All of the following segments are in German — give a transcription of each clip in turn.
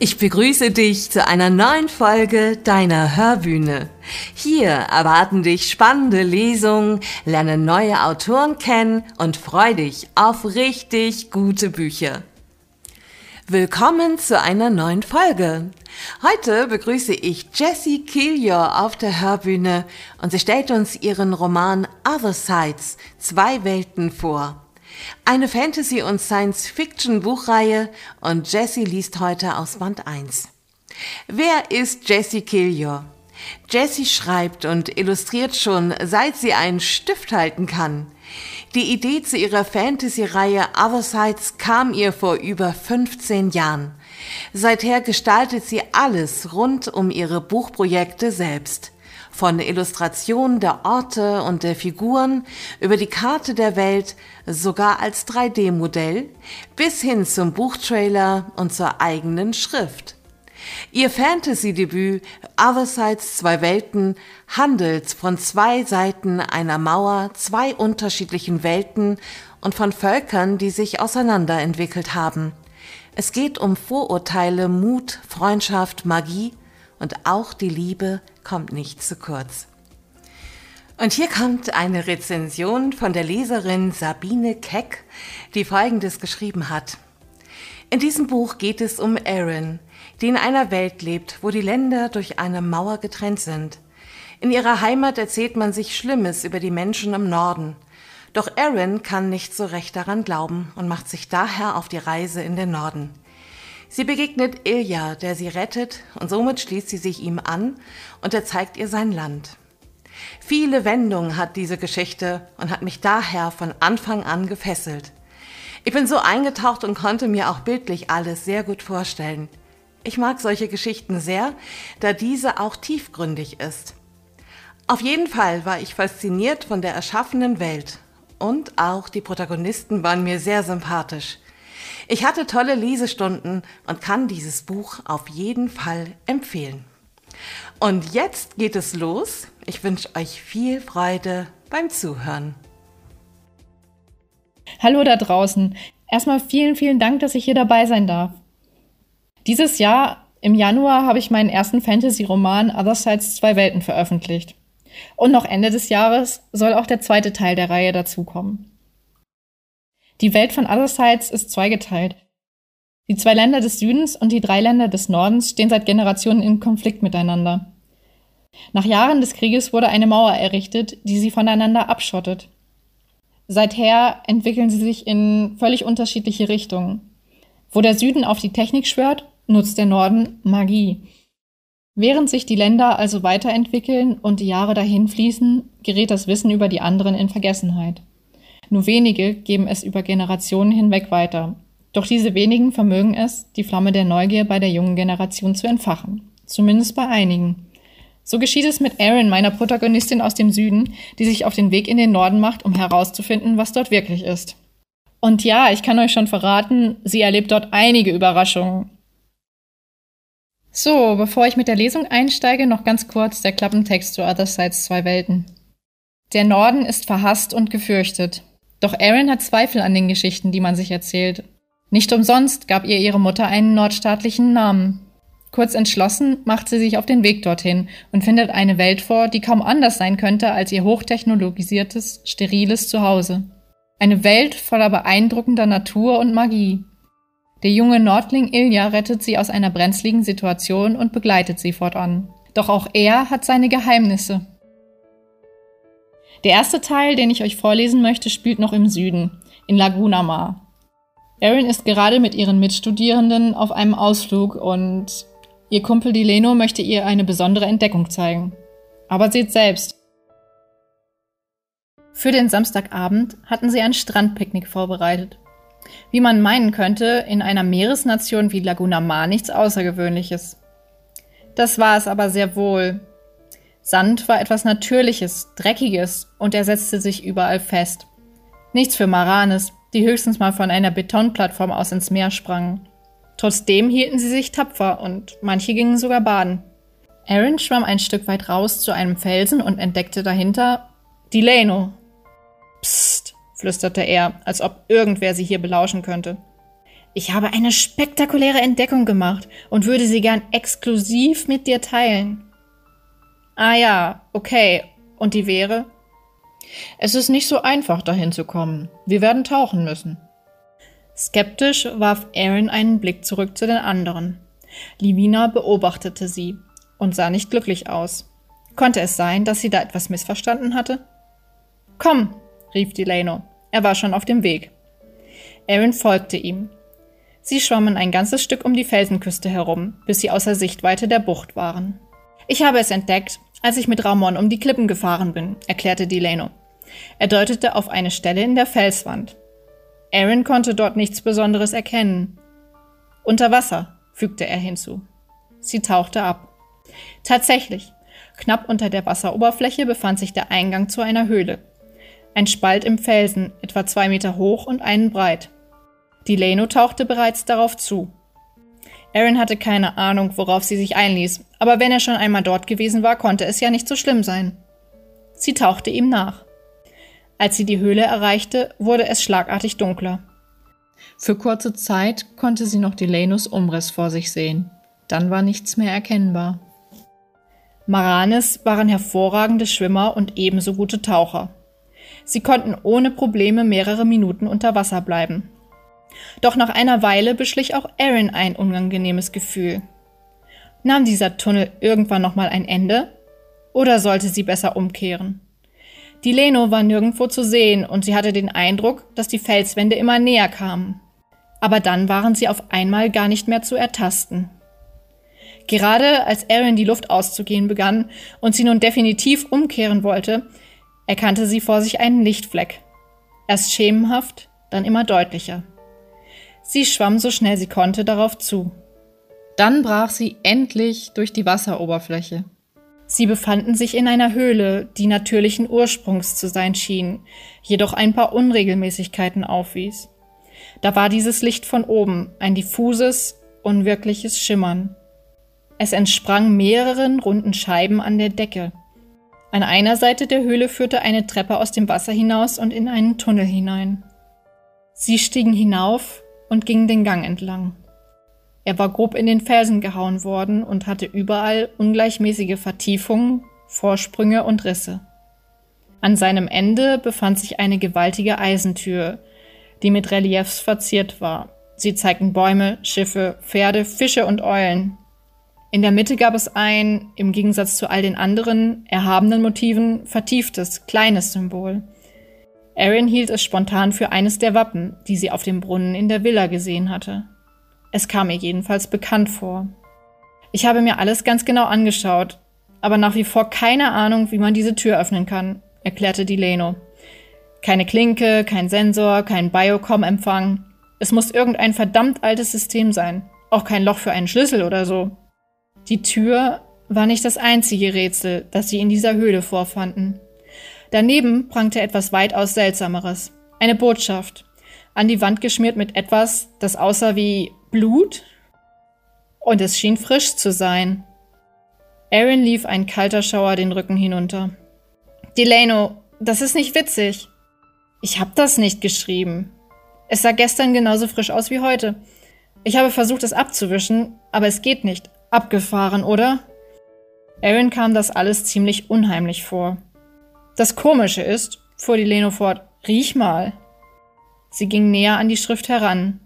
Ich begrüße dich zu einer neuen Folge deiner Hörbühne. Hier erwarten dich spannende Lesungen, lerne neue Autoren kennen und freu dich auf richtig gute Bücher. Willkommen zu einer neuen Folge. Heute begrüße ich Jessie Killior auf der Hörbühne und sie stellt uns ihren Roman Other Sides, zwei Welten vor. Eine Fantasy- und Science-Fiction-Buchreihe und Jessie liest heute aus Band 1. Wer ist Jessie Killior? Jessie schreibt und illustriert schon, seit sie einen Stift halten kann. Die Idee zu ihrer Fantasy-Reihe Other kam ihr vor über 15 Jahren. Seither gestaltet sie alles rund um ihre Buchprojekte selbst von Illustrationen der Orte und der Figuren über die Karte der Welt, sogar als 3D-Modell, bis hin zum Buchtrailer und zur eigenen Schrift. Ihr Fantasy-Debüt Other Sides Zwei Welten handelt von zwei Seiten einer Mauer, zwei unterschiedlichen Welten und von Völkern, die sich auseinanderentwickelt haben. Es geht um Vorurteile, Mut, Freundschaft, Magie und auch die Liebe kommt nicht zu kurz. Und hier kommt eine Rezension von der Leserin Sabine Keck, die Folgendes geschrieben hat. In diesem Buch geht es um Aaron, die in einer Welt lebt, wo die Länder durch eine Mauer getrennt sind. In ihrer Heimat erzählt man sich Schlimmes über die Menschen im Norden. Doch Aaron kann nicht so recht daran glauben und macht sich daher auf die Reise in den Norden. Sie begegnet Ilja, der sie rettet, und somit schließt sie sich ihm an und er zeigt ihr sein Land. Viele Wendungen hat diese Geschichte und hat mich daher von Anfang an gefesselt. Ich bin so eingetaucht und konnte mir auch bildlich alles sehr gut vorstellen. Ich mag solche Geschichten sehr, da diese auch tiefgründig ist. Auf jeden Fall war ich fasziniert von der erschaffenen Welt und auch die Protagonisten waren mir sehr sympathisch. Ich hatte tolle Lesestunden und kann dieses Buch auf jeden Fall empfehlen. Und jetzt geht es los. Ich wünsche euch viel Freude beim Zuhören. Hallo da draußen. Erstmal vielen, vielen Dank, dass ich hier dabei sein darf. Dieses Jahr, im Januar, habe ich meinen ersten Fantasy-Roman Other Zwei Welten veröffentlicht. Und noch Ende des Jahres soll auch der zweite Teil der Reihe dazukommen. Die Welt von Other Sides ist zweigeteilt. Die zwei Länder des Südens und die drei Länder des Nordens stehen seit Generationen in Konflikt miteinander. Nach Jahren des Krieges wurde eine Mauer errichtet, die sie voneinander abschottet. Seither entwickeln sie sich in völlig unterschiedliche Richtungen. Wo der Süden auf die Technik schwört, nutzt der Norden Magie. Während sich die Länder also weiterentwickeln und die Jahre dahin fließen, gerät das Wissen über die anderen in Vergessenheit. Nur wenige geben es über Generationen hinweg weiter. Doch diese wenigen vermögen es, die Flamme der Neugier bei der jungen Generation zu entfachen. Zumindest bei einigen. So geschieht es mit Erin, meiner Protagonistin aus dem Süden, die sich auf den Weg in den Norden macht, um herauszufinden, was dort wirklich ist. Und ja, ich kann euch schon verraten, sie erlebt dort einige Überraschungen. So, bevor ich mit der Lesung einsteige, noch ganz kurz der Klappentext zu Other Sides Zwei Welten. Der Norden ist verhasst und gefürchtet. Doch Erin hat Zweifel an den Geschichten, die man sich erzählt. Nicht umsonst gab ihr ihre Mutter einen nordstaatlichen Namen. Kurz entschlossen macht sie sich auf den Weg dorthin und findet eine Welt vor, die kaum anders sein könnte als ihr hochtechnologisiertes, steriles Zuhause. Eine Welt voller beeindruckender Natur und Magie. Der junge Nordling Ilja rettet sie aus einer brenzligen Situation und begleitet sie fortan. Doch auch er hat seine Geheimnisse. Der erste Teil, den ich euch vorlesen möchte, spielt noch im Süden, in Laguna Mar. Erin ist gerade mit ihren Mitstudierenden auf einem Ausflug und ihr Kumpel Dileno möchte ihr eine besondere Entdeckung zeigen. Aber seht selbst. Für den Samstagabend hatten sie ein Strandpicknick vorbereitet. Wie man meinen könnte, in einer Meeresnation wie Laguna Mar nichts Außergewöhnliches. Das war es aber sehr wohl, Sand war etwas Natürliches, Dreckiges und er setzte sich überall fest. Nichts für Maranes, die höchstens mal von einer Betonplattform aus ins Meer sprangen. Trotzdem hielten sie sich tapfer und manche gingen sogar baden. Aaron schwamm ein Stück weit raus zu einem Felsen und entdeckte dahinter Delano. Psst, flüsterte er, als ob irgendwer sie hier belauschen könnte. Ich habe eine spektakuläre Entdeckung gemacht und würde sie gern exklusiv mit dir teilen. Ah ja, okay. Und die wäre? Es ist nicht so einfach, dahin zu kommen. Wir werden tauchen müssen. Skeptisch warf Aaron einen Blick zurück zu den anderen. Livina beobachtete sie und sah nicht glücklich aus. Konnte es sein, dass sie da etwas missverstanden hatte? Komm, rief Delano. Er war schon auf dem Weg. Aaron folgte ihm. Sie schwammen ein ganzes Stück um die Felsenküste herum, bis sie außer Sichtweite der Bucht waren. Ich habe es entdeckt, als ich mit Ramon um die Klippen gefahren bin, erklärte Delano. Er deutete auf eine Stelle in der Felswand. Aaron konnte dort nichts Besonderes erkennen. Unter Wasser, fügte er hinzu. Sie tauchte ab. Tatsächlich, knapp unter der Wasseroberfläche befand sich der Eingang zu einer Höhle. Ein Spalt im Felsen, etwa zwei Meter hoch und einen breit. Delano tauchte bereits darauf zu. Aaron hatte keine Ahnung, worauf sie sich einließ, aber wenn er schon einmal dort gewesen war, konnte es ja nicht so schlimm sein. Sie tauchte ihm nach. Als sie die Höhle erreichte, wurde es schlagartig dunkler. Für kurze Zeit konnte sie noch Delanos Umriss vor sich sehen. Dann war nichts mehr erkennbar. Maranes waren hervorragende Schwimmer und ebenso gute Taucher. Sie konnten ohne Probleme mehrere Minuten unter Wasser bleiben. Doch nach einer Weile beschlich auch Aaron ein unangenehmes Gefühl. Nahm dieser Tunnel irgendwann nochmal ein Ende? Oder sollte sie besser umkehren? Die Leno war nirgendwo zu sehen und sie hatte den Eindruck, dass die Felswände immer näher kamen. Aber dann waren sie auf einmal gar nicht mehr zu ertasten. Gerade als Aaron die Luft auszugehen begann und sie nun definitiv umkehren wollte, erkannte sie vor sich einen Lichtfleck. Erst schemenhaft, dann immer deutlicher. Sie schwamm so schnell sie konnte darauf zu. Dann brach sie endlich durch die Wasseroberfläche. Sie befanden sich in einer Höhle, die natürlichen Ursprungs zu sein schien, jedoch ein paar Unregelmäßigkeiten aufwies. Da war dieses Licht von oben, ein diffuses, unwirkliches Schimmern. Es entsprang mehreren runden Scheiben an der Decke. An einer Seite der Höhle führte eine Treppe aus dem Wasser hinaus und in einen Tunnel hinein. Sie stiegen hinauf und gingen den Gang entlang. Er war grob in den Felsen gehauen worden und hatte überall ungleichmäßige Vertiefungen, Vorsprünge und Risse. An seinem Ende befand sich eine gewaltige Eisentür, die mit Reliefs verziert war. Sie zeigten Bäume, Schiffe, Pferde, Fische und Eulen. In der Mitte gab es ein, im Gegensatz zu all den anderen erhabenen Motiven, vertieftes, kleines Symbol. Erin hielt es spontan für eines der Wappen, die sie auf dem Brunnen in der Villa gesehen hatte. Es kam mir jedenfalls bekannt vor. Ich habe mir alles ganz genau angeschaut, aber nach wie vor keine Ahnung, wie man diese Tür öffnen kann, erklärte Dileno. Keine Klinke, kein Sensor, kein Biocom-Empfang. Es muss irgendein verdammt altes System sein. Auch kein Loch für einen Schlüssel oder so. Die Tür war nicht das einzige Rätsel, das sie in dieser Höhle vorfanden. Daneben prangte etwas weitaus Seltsameres. Eine Botschaft. An die Wand geschmiert mit etwas, das aussah wie Blut. Und es schien frisch zu sein. Aaron lief ein kalter Schauer den Rücken hinunter. Delano, das ist nicht witzig. Ich hab das nicht geschrieben. Es sah gestern genauso frisch aus wie heute. Ich habe versucht, es abzuwischen, aber es geht nicht. Abgefahren, oder? Aaron kam das alles ziemlich unheimlich vor. Das Komische ist, fuhr die Leno fort, riech mal. Sie ging näher an die Schrift heran.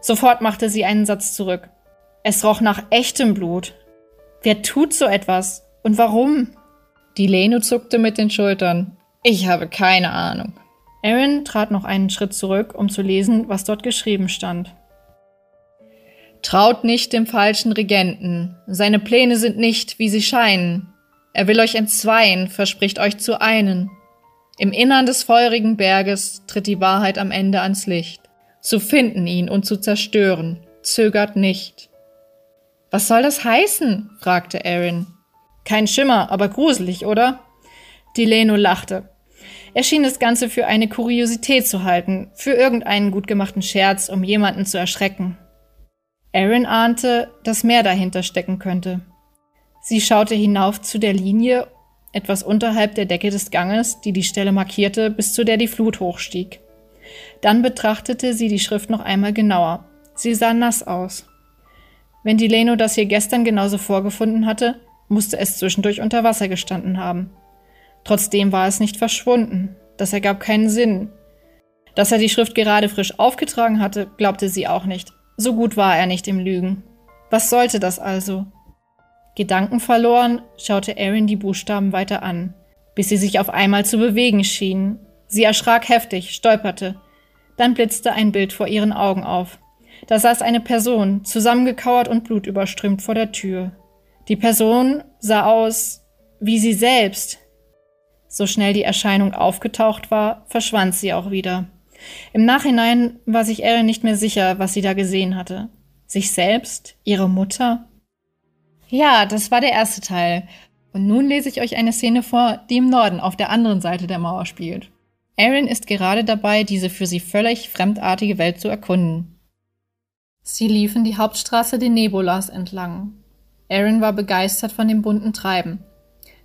Sofort machte sie einen Satz zurück. Es roch nach echtem Blut. Wer tut so etwas? Und warum? Die Leno zuckte mit den Schultern. Ich habe keine Ahnung. Aaron trat noch einen Schritt zurück, um zu lesen, was dort geschrieben stand. Traut nicht dem falschen Regenten. Seine Pläne sind nicht, wie sie scheinen. Er will euch entzweien, verspricht euch zu einen. Im Innern des feurigen Berges tritt die Wahrheit am Ende ans Licht. Zu finden ihn und zu zerstören, zögert nicht. Was soll das heißen? fragte Aaron. Kein Schimmer, aber gruselig, oder? Dileno lachte. Er schien das Ganze für eine Kuriosität zu halten, für irgendeinen gut gemachten Scherz, um jemanden zu erschrecken. Aaron ahnte, dass mehr dahinter stecken könnte. Sie schaute hinauf zu der Linie, etwas unterhalb der Decke des Ganges, die die Stelle markierte, bis zu der die Flut hochstieg. Dann betrachtete sie die Schrift noch einmal genauer. Sie sah nass aus. Wenn die Leno das hier gestern genauso vorgefunden hatte, musste es zwischendurch unter Wasser gestanden haben. Trotzdem war es nicht verschwunden. Das ergab keinen Sinn. Dass er die Schrift gerade frisch aufgetragen hatte, glaubte sie auch nicht. So gut war er nicht im Lügen. Was sollte das also? Gedankenverloren schaute Erin die Buchstaben weiter an, bis sie sich auf einmal zu bewegen schienen. Sie erschrak heftig, stolperte. Dann blitzte ein Bild vor ihren Augen auf. Da saß eine Person, zusammengekauert und blutüberströmt vor der Tür. Die Person sah aus wie sie selbst. So schnell die Erscheinung aufgetaucht war, verschwand sie auch wieder. Im Nachhinein war sich Erin nicht mehr sicher, was sie da gesehen hatte. Sich selbst? Ihre Mutter? Ja, das war der erste Teil. Und nun lese ich euch eine Szene vor, die im Norden auf der anderen Seite der Mauer spielt. Erin ist gerade dabei, diese für sie völlig fremdartige Welt zu erkunden. Sie liefen die Hauptstraße de Nebulas entlang. Erin war begeistert von dem bunten Treiben.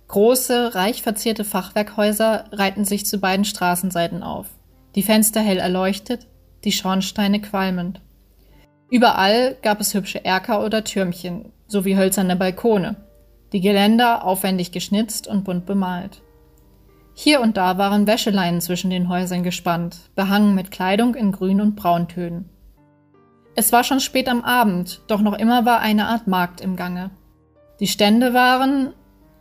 Große, reich verzierte Fachwerkhäuser reihten sich zu beiden Straßenseiten auf. Die Fenster hell erleuchtet, die Schornsteine qualmend. Überall gab es hübsche Erker oder Türmchen, sowie hölzerne Balkone, die Geländer aufwendig geschnitzt und bunt bemalt. Hier und da waren Wäscheleinen zwischen den Häusern gespannt, behangen mit Kleidung in Grün- und Brauntönen. Es war schon spät am Abend, doch noch immer war eine Art Markt im Gange. Die Stände waren,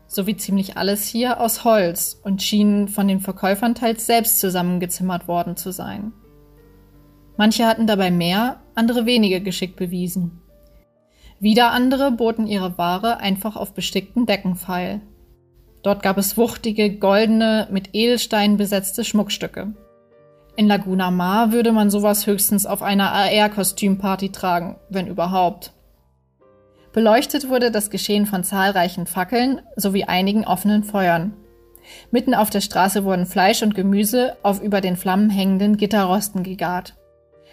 so wie ziemlich alles hier, aus Holz und schienen von den Verkäufern teils selbst zusammengezimmert worden zu sein. Manche hatten dabei mehr, andere weniger geschickt bewiesen. Wieder andere boten ihre Ware einfach auf bestickten Decken feil. Dort gab es wuchtige, goldene, mit Edelsteinen besetzte Schmuckstücke. In Laguna Mar würde man sowas höchstens auf einer AR-Kostümparty tragen, wenn überhaupt. Beleuchtet wurde das Geschehen von zahlreichen Fackeln sowie einigen offenen Feuern. Mitten auf der Straße wurden Fleisch und Gemüse auf über den Flammen hängenden Gitterrosten gegart.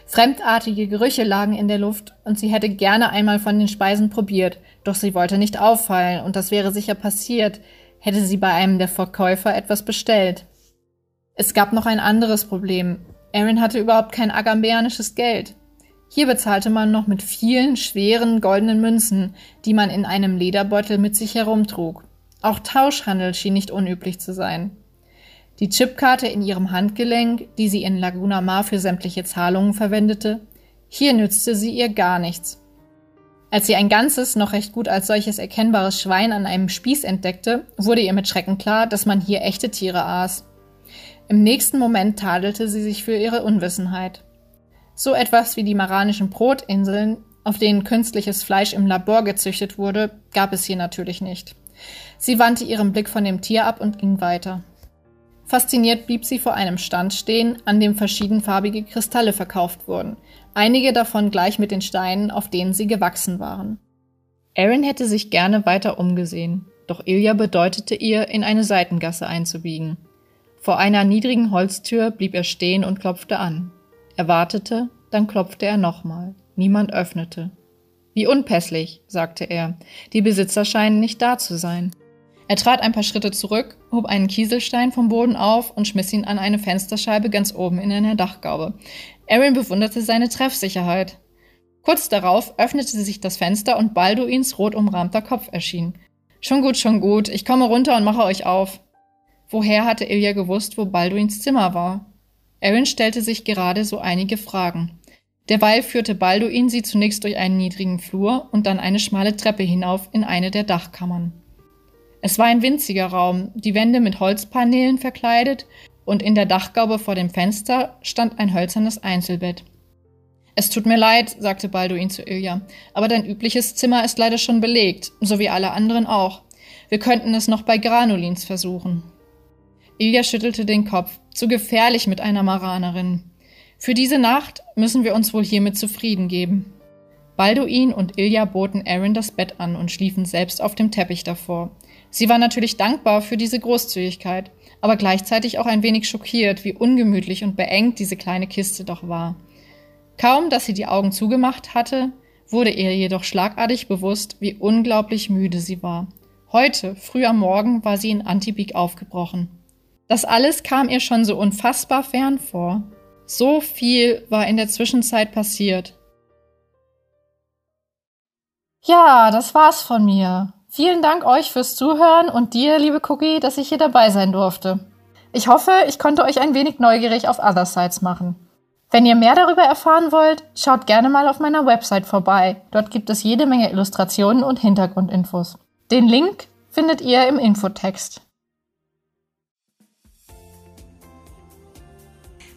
Fremdartige Gerüche lagen in der Luft und sie hätte gerne einmal von den Speisen probiert, doch sie wollte nicht auffallen und das wäre sicher passiert, hätte sie bei einem der Verkäufer etwas bestellt. Es gab noch ein anderes Problem. Aaron hatte überhaupt kein agambeanisches Geld. Hier bezahlte man noch mit vielen schweren goldenen Münzen, die man in einem Lederbeutel mit sich herumtrug. Auch Tauschhandel schien nicht unüblich zu sein. Die Chipkarte in ihrem Handgelenk, die sie in Laguna Mar für sämtliche Zahlungen verwendete, hier nützte sie ihr gar nichts. Als sie ein ganzes, noch recht gut als solches erkennbares Schwein an einem Spieß entdeckte, wurde ihr mit Schrecken klar, dass man hier echte Tiere aß. Im nächsten Moment tadelte sie sich für ihre Unwissenheit. So etwas wie die maranischen Brotinseln, auf denen künstliches Fleisch im Labor gezüchtet wurde, gab es hier natürlich nicht. Sie wandte ihren Blick von dem Tier ab und ging weiter. Fasziniert blieb sie vor einem Stand stehen, an dem verschiedenfarbige Kristalle verkauft wurden, einige davon gleich mit den Steinen, auf denen sie gewachsen waren. Erin hätte sich gerne weiter umgesehen, doch Ilja bedeutete ihr, in eine Seitengasse einzubiegen. Vor einer niedrigen Holztür blieb er stehen und klopfte an. Er wartete, dann klopfte er nochmal. Niemand öffnete. Wie unpässlich, sagte er. Die Besitzer scheinen nicht da zu sein. Er trat ein paar Schritte zurück, hob einen Kieselstein vom Boden auf und schmiss ihn an eine Fensterscheibe ganz oben in einer Dachgaube. Aaron bewunderte seine Treffsicherheit. Kurz darauf öffnete sich das Fenster und Balduins rot umrahmter Kopf erschien. Schon gut, schon gut, ich komme runter und mache euch auf. Woher hatte Ilja gewusst, wo Balduins Zimmer war? Aaron stellte sich gerade so einige Fragen. Derweil führte Balduin sie zunächst durch einen niedrigen Flur und dann eine schmale Treppe hinauf in eine der Dachkammern. Es war ein winziger Raum, die Wände mit Holzpaneelen verkleidet, und in der Dachgaube vor dem Fenster stand ein hölzernes Einzelbett. Es tut mir leid, sagte Balduin zu Ilja, aber dein übliches Zimmer ist leider schon belegt, so wie alle anderen auch. Wir könnten es noch bei Granulins versuchen. Ilja schüttelte den Kopf. Zu gefährlich mit einer Maranerin. Für diese Nacht müssen wir uns wohl hiermit zufrieden geben. Balduin und Ilja boten Aaron das Bett an und schliefen selbst auf dem Teppich davor. Sie war natürlich dankbar für diese Großzügigkeit, aber gleichzeitig auch ein wenig schockiert, wie ungemütlich und beengt diese kleine Kiste doch war. Kaum, dass sie die Augen zugemacht hatte, wurde ihr jedoch schlagartig bewusst, wie unglaublich müde sie war. Heute, früh am Morgen, war sie in Antibik aufgebrochen. Das alles kam ihr schon so unfassbar fern vor. So viel war in der Zwischenzeit passiert. Ja, das war's von mir. Vielen Dank euch fürs Zuhören und dir, liebe Cookie, dass ich hier dabei sein durfte. Ich hoffe, ich konnte euch ein wenig neugierig auf Other Sides machen. Wenn ihr mehr darüber erfahren wollt, schaut gerne mal auf meiner Website vorbei. Dort gibt es jede Menge Illustrationen und Hintergrundinfos. Den Link findet ihr im Infotext.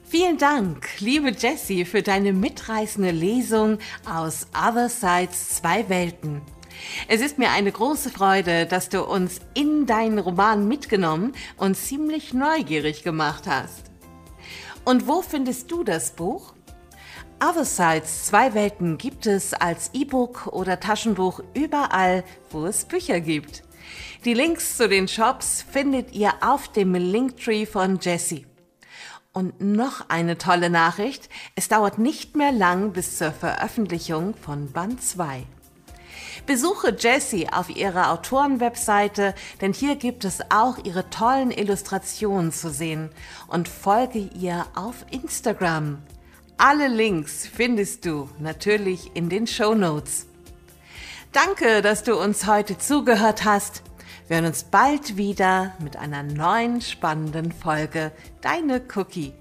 Vielen Dank, liebe Jessie, für deine mitreißende Lesung aus Other Sides Zwei Welten. Es ist mir eine große Freude, dass du uns in deinen Roman mitgenommen und ziemlich neugierig gemacht hast. Und wo findest du das Buch? Other Sides Zwei Welten gibt es als E-Book oder Taschenbuch überall, wo es Bücher gibt. Die Links zu den Shops findet ihr auf dem Linktree von Jessie. Und noch eine tolle Nachricht. Es dauert nicht mehr lang bis zur Veröffentlichung von Band 2. Besuche Jessie auf ihrer Autorenwebseite, denn hier gibt es auch ihre tollen Illustrationen zu sehen und folge ihr auf Instagram. Alle Links findest du natürlich in den Show Notes. Danke, dass du uns heute zugehört hast. Wir hören uns bald wieder mit einer neuen spannenden Folge. Deine Cookie.